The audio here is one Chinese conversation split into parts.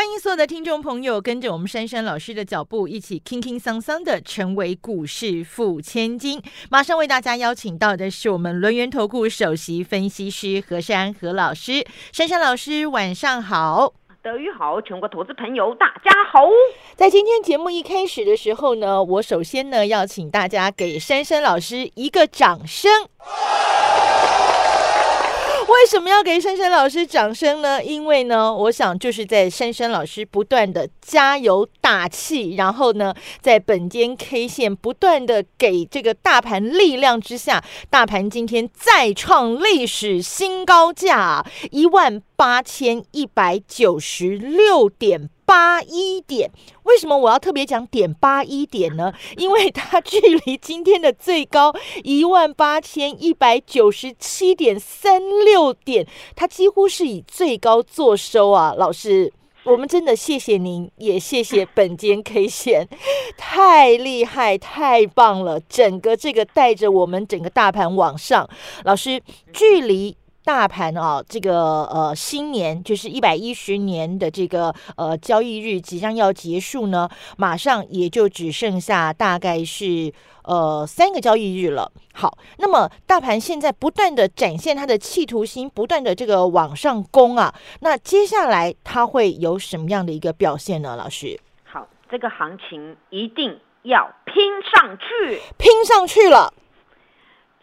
欢迎所有的听众朋友跟着我们珊珊老师的脚步，一起轻轻桑桑的成为股市富千金。马上为大家邀请到的是我们轮源投顾首席分析师何珊何老师，珊珊老师晚上好。德语好，全国投资朋友大家好。在今天节目一开始的时候呢，我首先呢要请大家给珊珊老师一个掌声。为什么要给珊珊老师掌声呢？因为呢，我想就是在珊珊老师不断的加油打气，然后呢，在本间 K 线不断的给这个大盘力量之下，大盘今天再创历史新高价一万八千一百九十六点。八一点，为什么我要特别讲点八一点呢？因为它距离今天的最高一万八千一百九十七点三六点，它几乎是以最高做收啊！老师，我们真的谢谢您，也谢谢本间 K 线，太厉害，太棒了！整个这个带着我们整个大盘往上，老师，距离。大盘啊，这个呃新年就是一百一十年的这个呃交易日即将要结束呢，马上也就只剩下大概是呃三个交易日了。好，那么大盘现在不断的展现它的企图心，不断的这个往上攻啊，那接下来它会有什么样的一个表现呢？老师，好，这个行情一定要拼上去，拼上去了。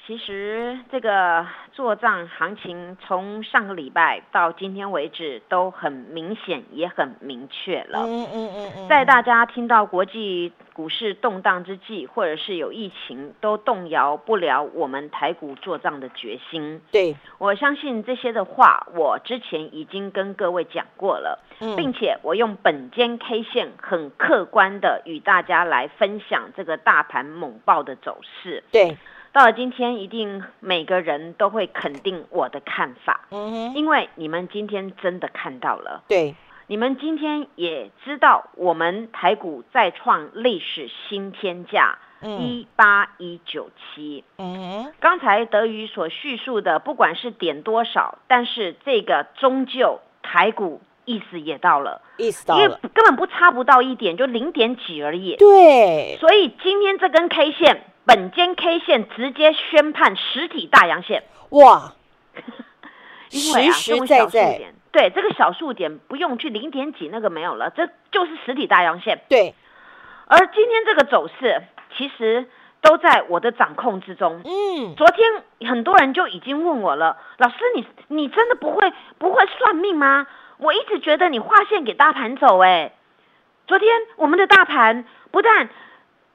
其实这个做账行情从上个礼拜到今天为止都很明显，也很明确了。嗯嗯嗯嗯。在大家听到国际股市动荡之际，或者是有疫情，都动摇不了我们台股做账的决心。对，我相信这些的话，我之前已经跟各位讲过了，并且我用本间 K 线很客观的与大家来分享这个大盘猛爆的走势。对。到了今天，一定每个人都会肯定我的看法，嗯哼，因为你们今天真的看到了，对，你们今天也知道，我们台股再创历史新天价，一八一九七，嗯，刚才德宇所叙述的，不管是点多少，但是这个终究台股意思也到了，意思到了，因为根本不差不到一点，就零点几而已，对，所以今天这根 K 线。本间 K 线直接宣判实体大阳线，哇！实实在在，对这个小数点不用去零点几那个没有了，这就是实体大阳线。对，而今天这个走势其实都在我的掌控之中。嗯，昨天很多人就已经问我了，老师你你真的不会不会算命吗？我一直觉得你划线给大盘走，哎，昨天我们的大盘不但。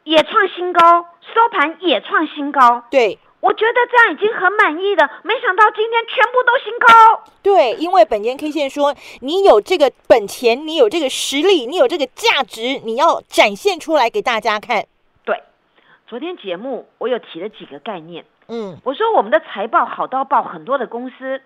也创新高，收盘也创新高。对，我觉得这样已经很满意的。没想到今天全部都新高。对，因为本间 K 线说，你有这个本钱，你有这个实力，你有这个价值，你要展现出来给大家看。对，昨天节目我有提了几个概念。嗯，我说我们的财报好到爆，很多的公司，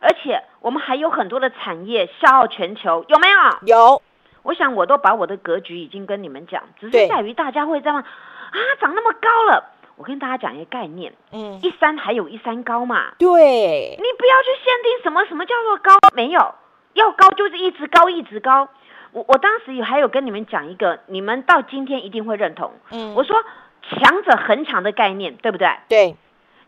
而且我们还有很多的产业笑傲全球，有没有？有。我想我都把我的格局已经跟你们讲，只是在于大家会这样啊，涨那么高了。我跟大家讲一个概念，嗯，一山还有一山高嘛。对，你不要去限定什么什么叫做高，没有，要高就是一直高一直高。我我当时有还有跟你们讲一个，你们到今天一定会认同。嗯，我说强者恒强的概念，对不对？对。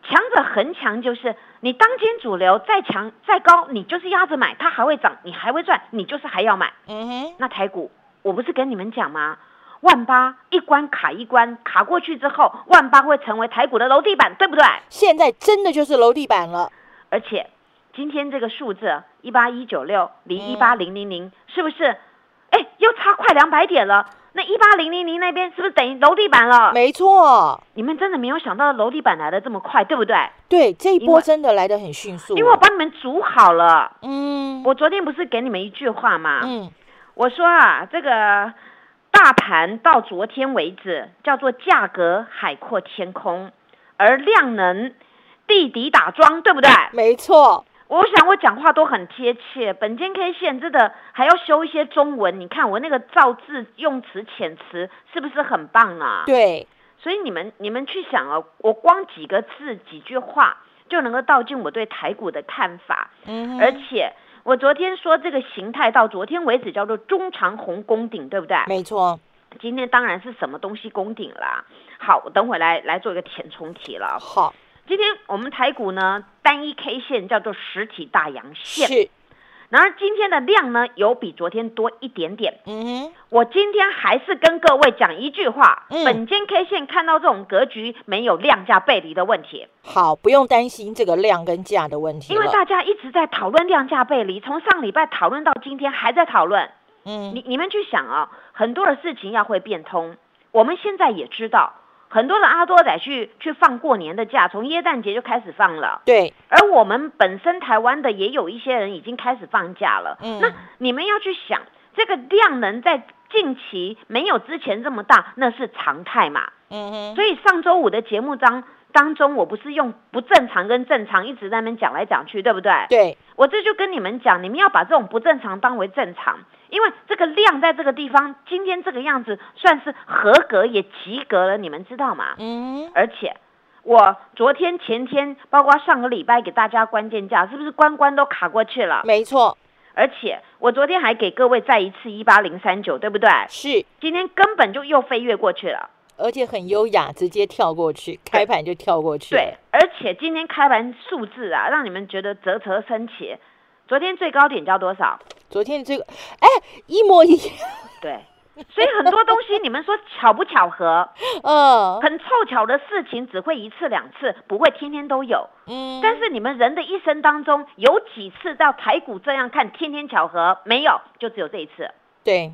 强者恒强，就是你当今主流再强再高，你就是压着买，它还会涨，你还会赚，你就是还要买。嗯哼，那台股我不是跟你们讲吗？万八一关卡一关，卡过去之后，万八会成为台股的楼地板，对不对？现在真的就是楼地板了，而且今天这个数字一八一九六离一八零零零，是不是？哎，又差快两百点了。那一八零零零那边是不是等于楼地板了？没错，你们真的没有想到楼地板来的这么快，对不对？对，这一波真的来的很迅速。因为我帮你们煮好了。嗯。我昨天不是给你们一句话吗？嗯。我说啊，这个大盘到昨天为止叫做价格海阔天空，而量能地底打桩，对不对？没错。我想我讲话都很贴切，本间 K 线真的还要修一些中文，你看我那个造字用词遣词是不是很棒啊？对，所以你们你们去想啊，我光几个字几句话就能够道尽我对台股的看法，嗯，而且我昨天说这个形态到昨天为止叫做中长红攻顶，对不对？没错，今天当然是什么东西攻顶啦？好，我等会来来做一个填充题了。好。今天我们台股呢，单一 K 线叫做实体大阳线，是。然而今天的量呢，有比昨天多一点点。嗯哼。我今天还是跟各位讲一句话，本间 K 线看到这种格局，没有量价背离的问题。好，不用担心这个量跟价的问题。因为大家一直在讨论量价背离，从上礼拜讨论到今天还在讨论。嗯。你你们去想啊，很多的事情要会变通。我们现在也知道。很多的阿多仔去去放过年的假，从耶诞节就开始放了。对，而我们本身台湾的也有一些人已经开始放假了。嗯，那你们要去想，这个量能在近期没有之前这么大，那是常态嘛？嗯哼。所以上周五的节目当当中，我不是用不正常跟正常一直在那边讲来讲去，对不对？对，我这就跟你们讲，你们要把这种不正常当为正常。因为这个量在这个地方，今天这个样子算是合格也及格了，你们知道吗？嗯。而且我昨天、前天，包括上个礼拜给大家关键价，是不是关关都卡过去了？没错。而且我昨天还给各位再一次一八零三九，对不对？是。今天根本就又飞跃过去了，而且很优雅，直接跳过去，开盘就跳过去。对。而且今天开盘数字啊，让你们觉得啧啧称奇。昨天最高点叫多少？昨天这个，哎，一模一样。对，所以很多东西你们说巧不巧合？嗯，很凑巧的事情只会一次两次，不会天天都有。嗯，但是你们人的一生当中有几次到台股这样看，天天巧合没有？就只有这一次。对。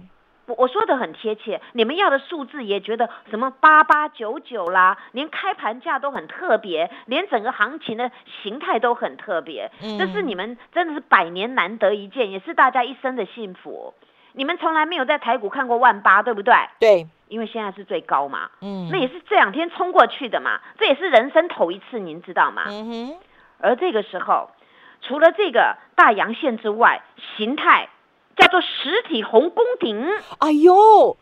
我我说的很贴切，你们要的数字也觉得什么八八九九啦，连开盘价都很特别，连整个行情的形态都很特别，这是你们真的是百年难得一见，也是大家一生的幸福。你们从来没有在台股看过万八，对不对？对，因为现在是最高嘛，嗯，那也是这两天冲过去的嘛，这也是人生头一次，您知道吗？嗯哼。而这个时候，除了这个大阳线之外，形态。叫做实体红宫顶，哎呦，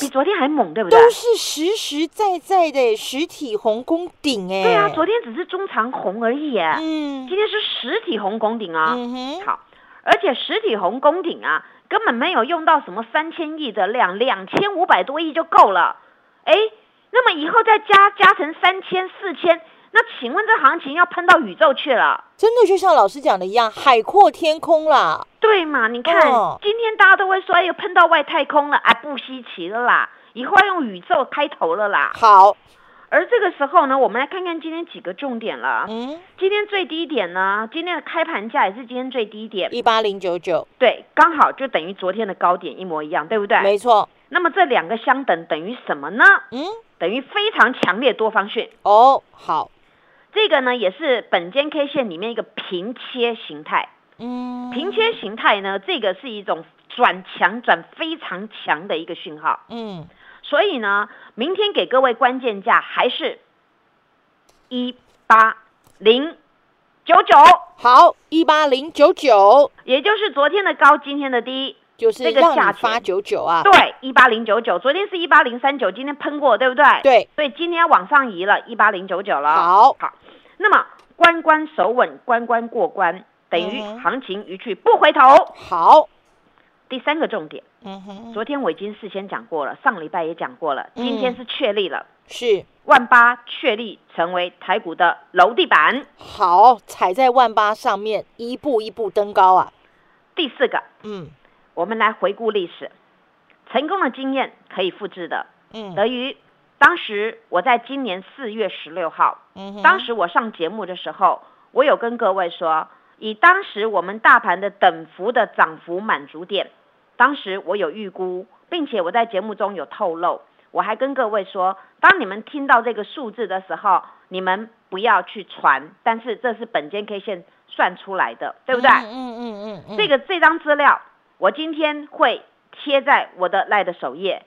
比昨天还猛，对不对？都是实实在在的实体红宫顶，哎，对啊，昨天只是中长红而已哎，嗯，今天是实体红宫顶啊，嗯哼，好，而且实体红宫顶啊，根本没有用到什么三千亿的量，两千五百多亿就够了，哎，那么以后再加加成三千四千。那请问这行情要喷到宇宙去了？真的就像老师讲的一样，海阔天空啦。对嘛？你看今天大家都会说，哎呦，喷到外太空了，哎，不稀奇了啦。以后要用宇宙开头了啦。好，而这个时候呢，我们来看看今天几个重点了。嗯，今天最低点呢，今天的开盘价也是今天最低点，一八零九九。对，刚好就等于昨天的高点一模一样，对不对？没错。那么这两个相等等于什么呢？嗯，等于非常强烈多方讯。哦，好。这个呢，也是本间 K 线里面一个平切形态。嗯，平切形态呢，这个是一种转强转非常强的一个讯号。嗯，所以呢，明天给各位关键价还是一八零九九。好，一八零九九，也就是昨天的高，今天的低。就是这个价八九九啊，对，一八零九九，昨天是一八零三九，今天喷过，对不对？对，所以今天要往上移了，一八零九九了。好，好，那么关关守稳，关关过关，等于行情一去不回头。好，第三个重点，嗯哼，昨天我已经事先讲过了，上礼拜也讲过了，今天是确立了，是万八确立成为台股的楼地板。好，踩在万八上面，一步一步登高啊。第四个，嗯。我们来回顾历史，成功的经验可以复制的。嗯，等于当时我在今年四月十六号，嗯，当时我上节目的时候，我有跟各位说，以当时我们大盘的等幅的涨幅满足点，当时我有预估，并且我在节目中有透露，我还跟各位说，当你们听到这个数字的时候，你们不要去传，但是这是本间 K 线算出来的，对不对？嗯嗯嗯，这个这张资料。我今天会贴在我的赖的首页，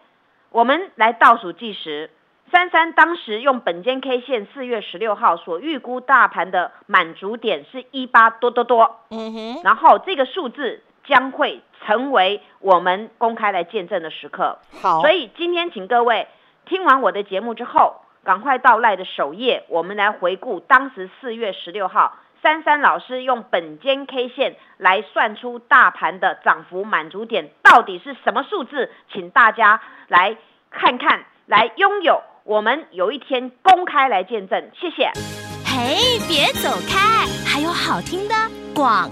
我们来倒数计时，三三当时用本间 K 线四月十六号所预估大盘的满足点是一八多多多，嗯哼，然后这个数字将会成为我们公开来见证的时刻。好，所以今天请各位听完我的节目之后，赶快到赖的首页，我们来回顾当时四月十六号。珊珊老师用本间 K 线来算出大盘的涨幅满足点到底是什么数字？请大家来看看，来拥有我们有一天公开来见证。谢谢。嘿，别走开，还有好听的广。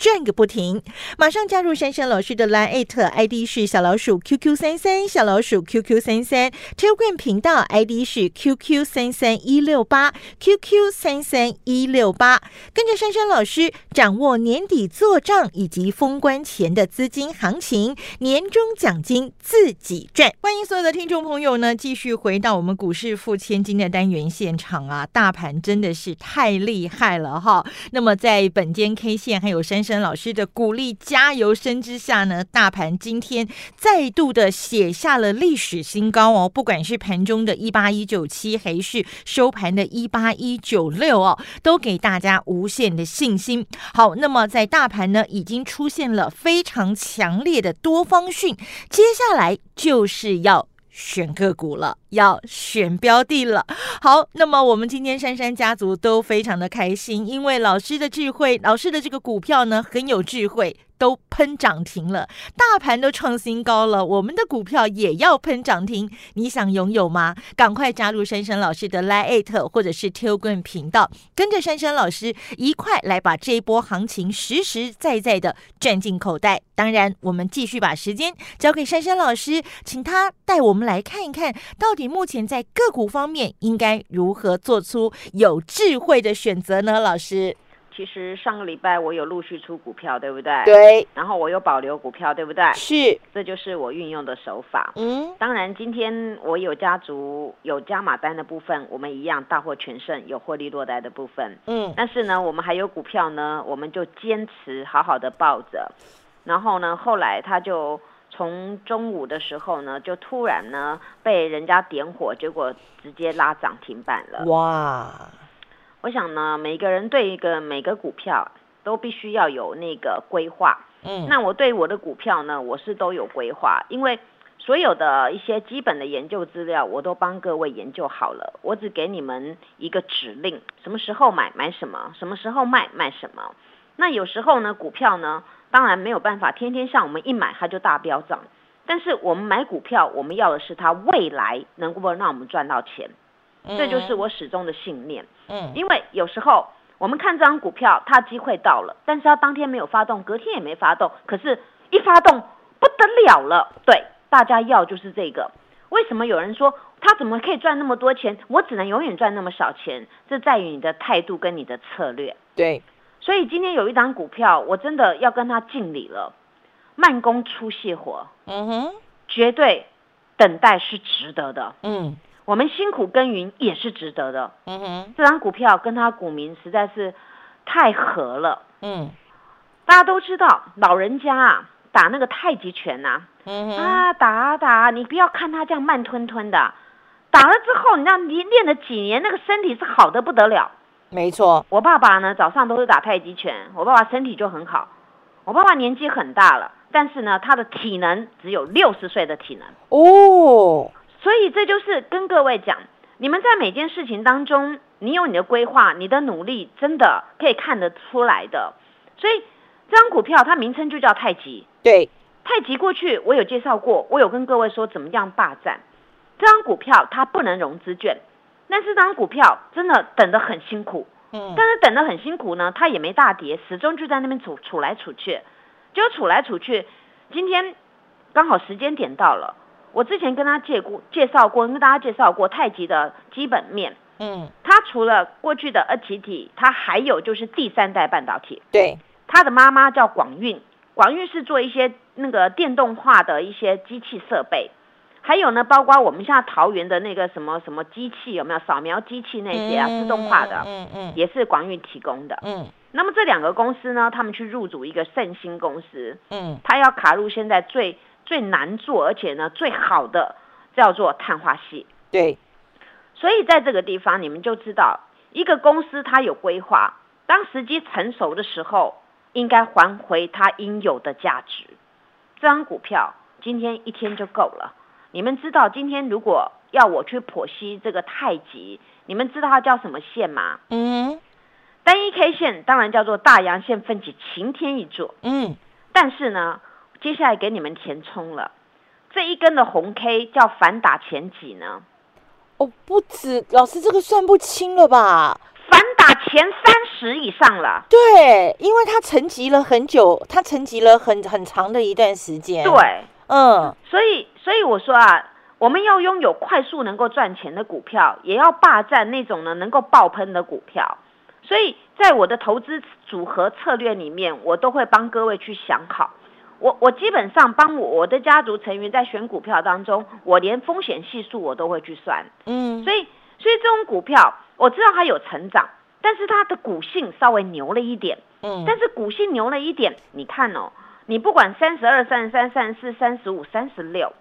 转个不停，马上加入珊珊老师的 Line ID 是小老鼠 QQ 三三小老鼠 QQ 三三 t e l g r a m 频道 ID 是 QQ 三三一六八 QQ 三三一六八，跟着珊珊老师掌握年底做账以及封关前的资金行情，年终奖金自己赚。欢迎所有的听众朋友呢，继续回到我们股市付千金的单元现场啊！大盘真的是太厉害了哈。那么在本间 K 线还有珊珊。老师的鼓励加油声之下呢，大盘今天再度的写下了历史新高哦。不管是盘中的一八一九七，还是收盘的一八一九六哦，都给大家无限的信心。好，那么在大盘呢已经出现了非常强烈的多方讯，接下来就是要。选个股了，要选标的了。好，那么我们今天珊珊家族都非常的开心，因为老师的智慧，老师的这个股票呢很有智慧。都喷涨停了，大盘都创新高了，我们的股票也要喷涨停。你想拥有吗？赶快加入珊珊老师的 Lite 或者是 Telegram 频道，跟着珊珊老师一块来把这一波行情实实在在的赚进口袋。当然，我们继续把时间交给珊珊老师，请他带我们来看一看到底目前在个股方面应该如何做出有智慧的选择呢？老师。其实上个礼拜我有陆续出股票，对不对？对。然后我有保留股票，对不对？是。这就是我运用的手法。嗯。当然，今天我有家族有加码单的部分，我们一样大获全胜，有获利落袋的部分。嗯。但是呢，我们还有股票呢，我们就坚持好好的抱着。然后呢，后来他就从中午的时候呢，就突然呢被人家点火，结果直接拉涨停板了。哇。我想呢，每个人对一个每个股票都必须要有那个规划。嗯，那我对我的股票呢，我是都有规划，因为所有的一些基本的研究资料，我都帮各位研究好了。我只给你们一个指令，什么时候买买什么，什么时候卖卖什么。那有时候呢，股票呢，当然没有办法天天像我们一买它就大飙涨，但是我们买股票，我们要的是它未来能够让我们赚到钱。这就是我始终的信念。嗯，因为有时候我们看这张股票，它机会到了，但是它当天没有发动，隔天也没发动，可是一发动不得了了。对，大家要就是这个。为什么有人说他怎么可以赚那么多钱？我只能永远赚那么少钱？这在于你的态度跟你的策略。对，所以今天有一张股票，我真的要跟他敬礼了。慢工出细活，嗯哼，绝对等待是值得的。嗯。我们辛苦耕耘也是值得的。嗯哼，这张股票跟他股民实在是太合了。嗯，大家都知道，老人家啊打那个太极拳呐，啊打啊打，你不要看他这样慢吞吞的，打了之后，你让你练了几年，那个身体是好的不得了。没错，我爸爸呢早上都是打太极拳，我爸爸身体就很好。我爸爸年纪很大了，但是呢，他的体能只有六十岁的体能。哦。所以这就是跟各位讲，你们在每件事情当中，你有你的规划，你的努力真的可以看得出来的。所以这张股票它名称就叫太极。对，太极过去我有介绍过，我有跟各位说怎么样霸占这张股票，它不能融资券，但是这张股票真的等得很辛苦。嗯，但是等得很辛苦呢，它也没大跌，始终就在那边处处来处去，就处来处去。今天刚好时间点到了。我之前跟他介过介绍过，跟大家介绍过太极的基本面，嗯，它除了过去的二极体，它还有就是第三代半导体。对，它的妈妈叫广运，广运是做一些那个电动化的一些机器设备，还有呢，包括我们现在桃园的那个什么什么机器有没有扫描机器那些啊，自动化的，嗯嗯，也是广运提供的。嗯，那么这两个公司呢，他们去入主一个盛兴公司，嗯，他要卡入现在最最难做而且呢最好的叫做碳化系。对。所以在这个地方，你们就知道，一个公司它有规划，当时机成熟的时候，应该还回它应有的价值。这张股票今天一天就够了。你们知道，今天如果要我去剖析这个太极，你们知道它叫什么线吗？嗯，单一 K 线当然叫做大阳线分起晴天一柱。嗯，但是呢，接下来给你们填充了，这一根的红 K 叫反打前几呢？哦，不止，老师这个算不清了吧？反打前三十以上了。对，因为它沉寂了很久，它沉寂了很很长的一段时间。对，嗯，所以所以我说啊，我们要拥有快速能够赚钱的股票，也要霸占那种呢能够爆喷的股票。所以在我的投资组合策略里面，我都会帮各位去想好。我我基本上帮我我的家族成员在选股票当中，我连风险系数我都会去算，嗯，所以所以这种股票我知道它有成长，但是它的股性稍微牛了一点，嗯，但是股性牛了一点，你看哦，你不管三十二、三十三、三十四、三十五、三十六，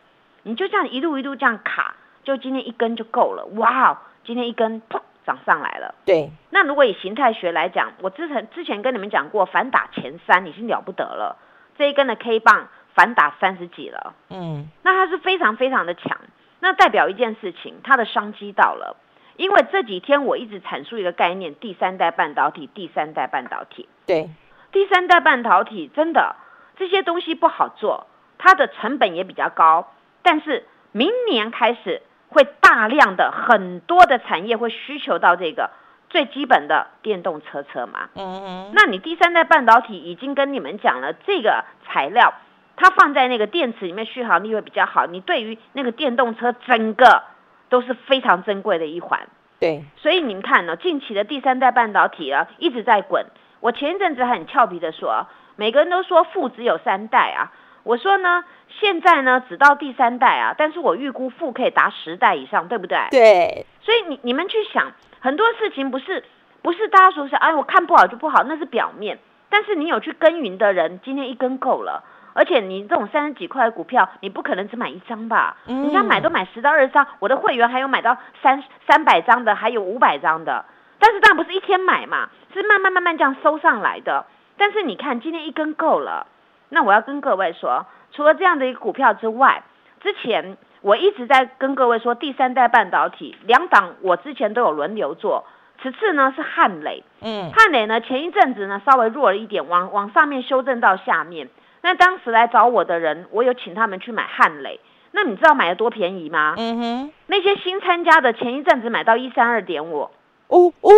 你就这样一路一路这样卡，就今天一根就够了，哇，今天一根砰涨上来了，对，那如果以形态学来讲，我之前之前跟你们讲过，反打前三已经了不得了。这一根的 K 棒反打三十几了，嗯，那它是非常非常的强，那代表一件事情，它的商机到了。因为这几天我一直阐述一个概念，第三代半导体，第三代半导体，对，第三代半导体真的这些东西不好做，它的成本也比较高，但是明年开始会大量的很多的产业会需求到这个。最基本的电动车车嘛，嗯嗯，那你第三代半导体已经跟你们讲了，这个材料它放在那个电池里面续航力会比较好，你对于那个电动车整个都是非常珍贵的一环。对，所以你们看呢，近期的第三代半导体啊一直在滚。我前一阵子很俏皮的说，每个人都说富只有三代啊，我说呢，现在呢只到第三代啊，但是我预估富可以达十代以上，对不对？对，所以你你们去想。很多事情不是不是大家说是哎，我看不好就不好，那是表面。但是你有去耕耘的人，今天一根够了。而且你这种三十几块的股票，你不可能只买一张吧？人家买都买十到二十张，我的会员还有买到三三百张的，还有五百张的。但是当然不是一天买嘛，是慢慢慢慢这样收上来的。但是你看今天一根够了，那我要跟各位说，除了这样的一个股票之外，之前。我一直在跟各位说，第三代半导体两档，我之前都有轮流做。此次呢是汉磊，嗯，汉磊呢前一阵子呢稍微弱了一点，往往上面修正到下面。那当时来找我的人，我有请他们去买汉磊。那你知道买的多便宜吗？嗯哼，那些新参加的前一阵子买到一三二点五。哦哦，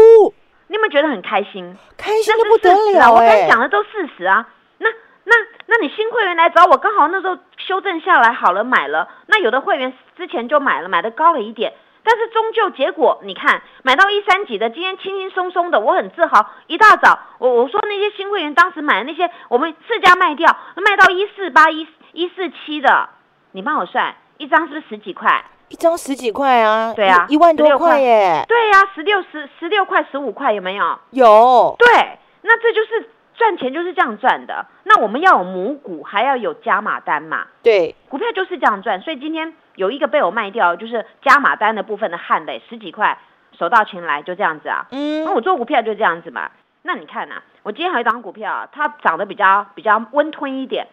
你有没有觉得很开心？开心的不得了我刚讲的都事实啊。那那那你新会员来找我，刚好那时候修正下来好了，买了。那有的会员之前就买了，买的高了一点，但是终究结果，你看买到一三几的，今天轻轻松松的，我很自豪。一大早，我我说那些新会员当时买的那些，我们自家卖掉，卖到一四八一一四七的，你帮我算，一张是不是十几块？一张十几块啊？对啊，一万多块耶。对呀，十六十十六块十五块有没有？有。对，那这就是。赚钱就是这样赚的，那我们要有母股，还要有加码单嘛？对，股票就是这样赚。所以今天有一个被我卖掉，就是加码单的部分的汉磊十几块，手到擒来，就这样子啊。嗯，那我做股票就这样子嘛。那你看呐，我今天还有一张股票，它涨得比较比较温吞一点，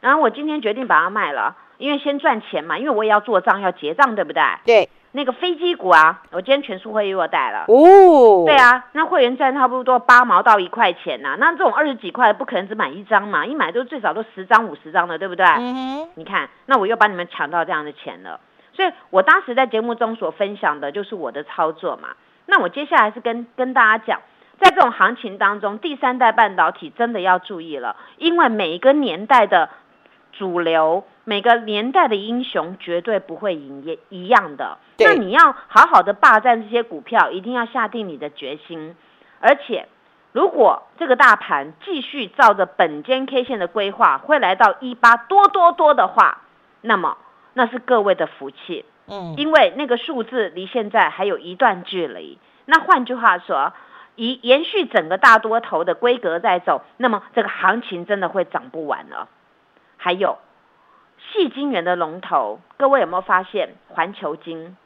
然后我今天决定把它卖了，因为先赚钱嘛，因为我也要做账要结账，对不对？对。那个飞机股啊，我今天全数会我带了哦。对啊，那会员赚差不多八毛到一块钱呐。那这种二十几块不可能只买一张嘛，一买都最少都十张五十张的，对不对？嗯哼。你看，那我又把你们抢到这样的钱了。所以我当时在节目中所分享的就是我的操作嘛。那我接下来是跟跟大家讲，在这种行情当中，第三代半导体真的要注意了，因为每一个年代的主流每个年代的英雄绝对不会一一样的。那你要好好的霸占这些股票，一定要下定你的决心。而且，如果这个大盘继续照着本间 K 线的规划，会来到一八多多多的话，那么那是各位的福气。嗯，因为那个数字离现在还有一段距离。那换句话说，以延续整个大多头的规格在走，那么这个行情真的会涨不完了。还有。细晶圆的龙头，各位有没有发现环球晶？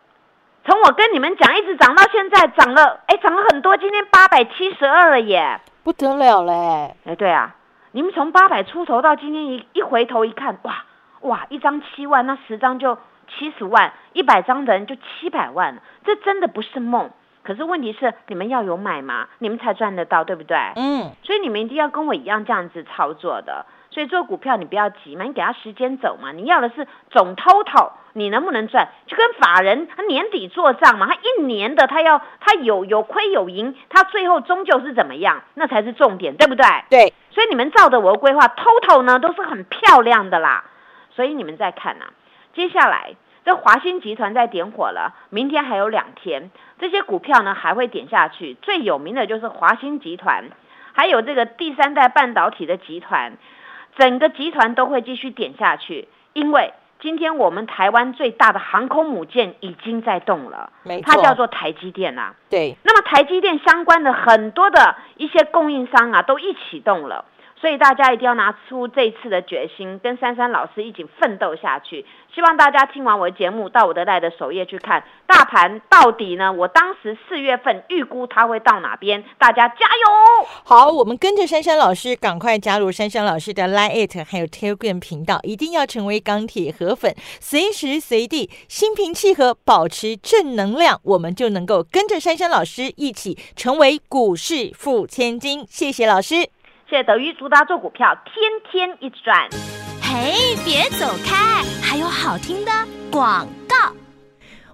从我跟你们讲，一直涨到现在，涨了，哎，涨了很多，今天八百七十二了耶，不得了嘞！哎，对啊，你们从八百出头到今天一一回头一看，哇哇，一张七万，那十张就七十万，一百张的人就七百万，这真的不是梦。可是问题是，你们要有买嘛，你们才赚得到，对不对？嗯，所以你们一定要跟我一样这样子操作的。所以做股票你不要急嘛，你给他时间走嘛。你要的是总 total，你能不能赚？就跟法人他年底做账嘛，他一年的他要他有有亏有盈，他最后终究是怎么样？那才是重点，对不对？对。所以你们照着我的规划，total 呢都是很漂亮的啦。所以你们再看呐，接下来这华兴集团在点火了，明天还有两天，这些股票呢还会点下去。最有名的就是华兴集团，还有这个第三代半导体的集团。整个集团都会继续点下去，因为今天我们台湾最大的航空母舰已经在动了，它叫做台积电啊。对，那么台积电相关的很多的一些供应商啊，都一起动了。所以大家一定要拿出这次的决心，跟珊珊老师一起奋斗下去。希望大家听完我的节目，到我的赖的首页去看大盘到底呢？我当时四月份预估它会到哪边？大家加油！好，我们跟着珊珊老师，赶快加入珊珊老师的 Line It 还有 Telegram 频道，一定要成为钢铁河粉，随时随地心平气和，保持正能量，我们就能够跟着珊珊老师一起成为股市富千金。谢谢老师。谢谢德裕，祝大家做股票天天一直赚。嘿，别走开，还有好听的广告。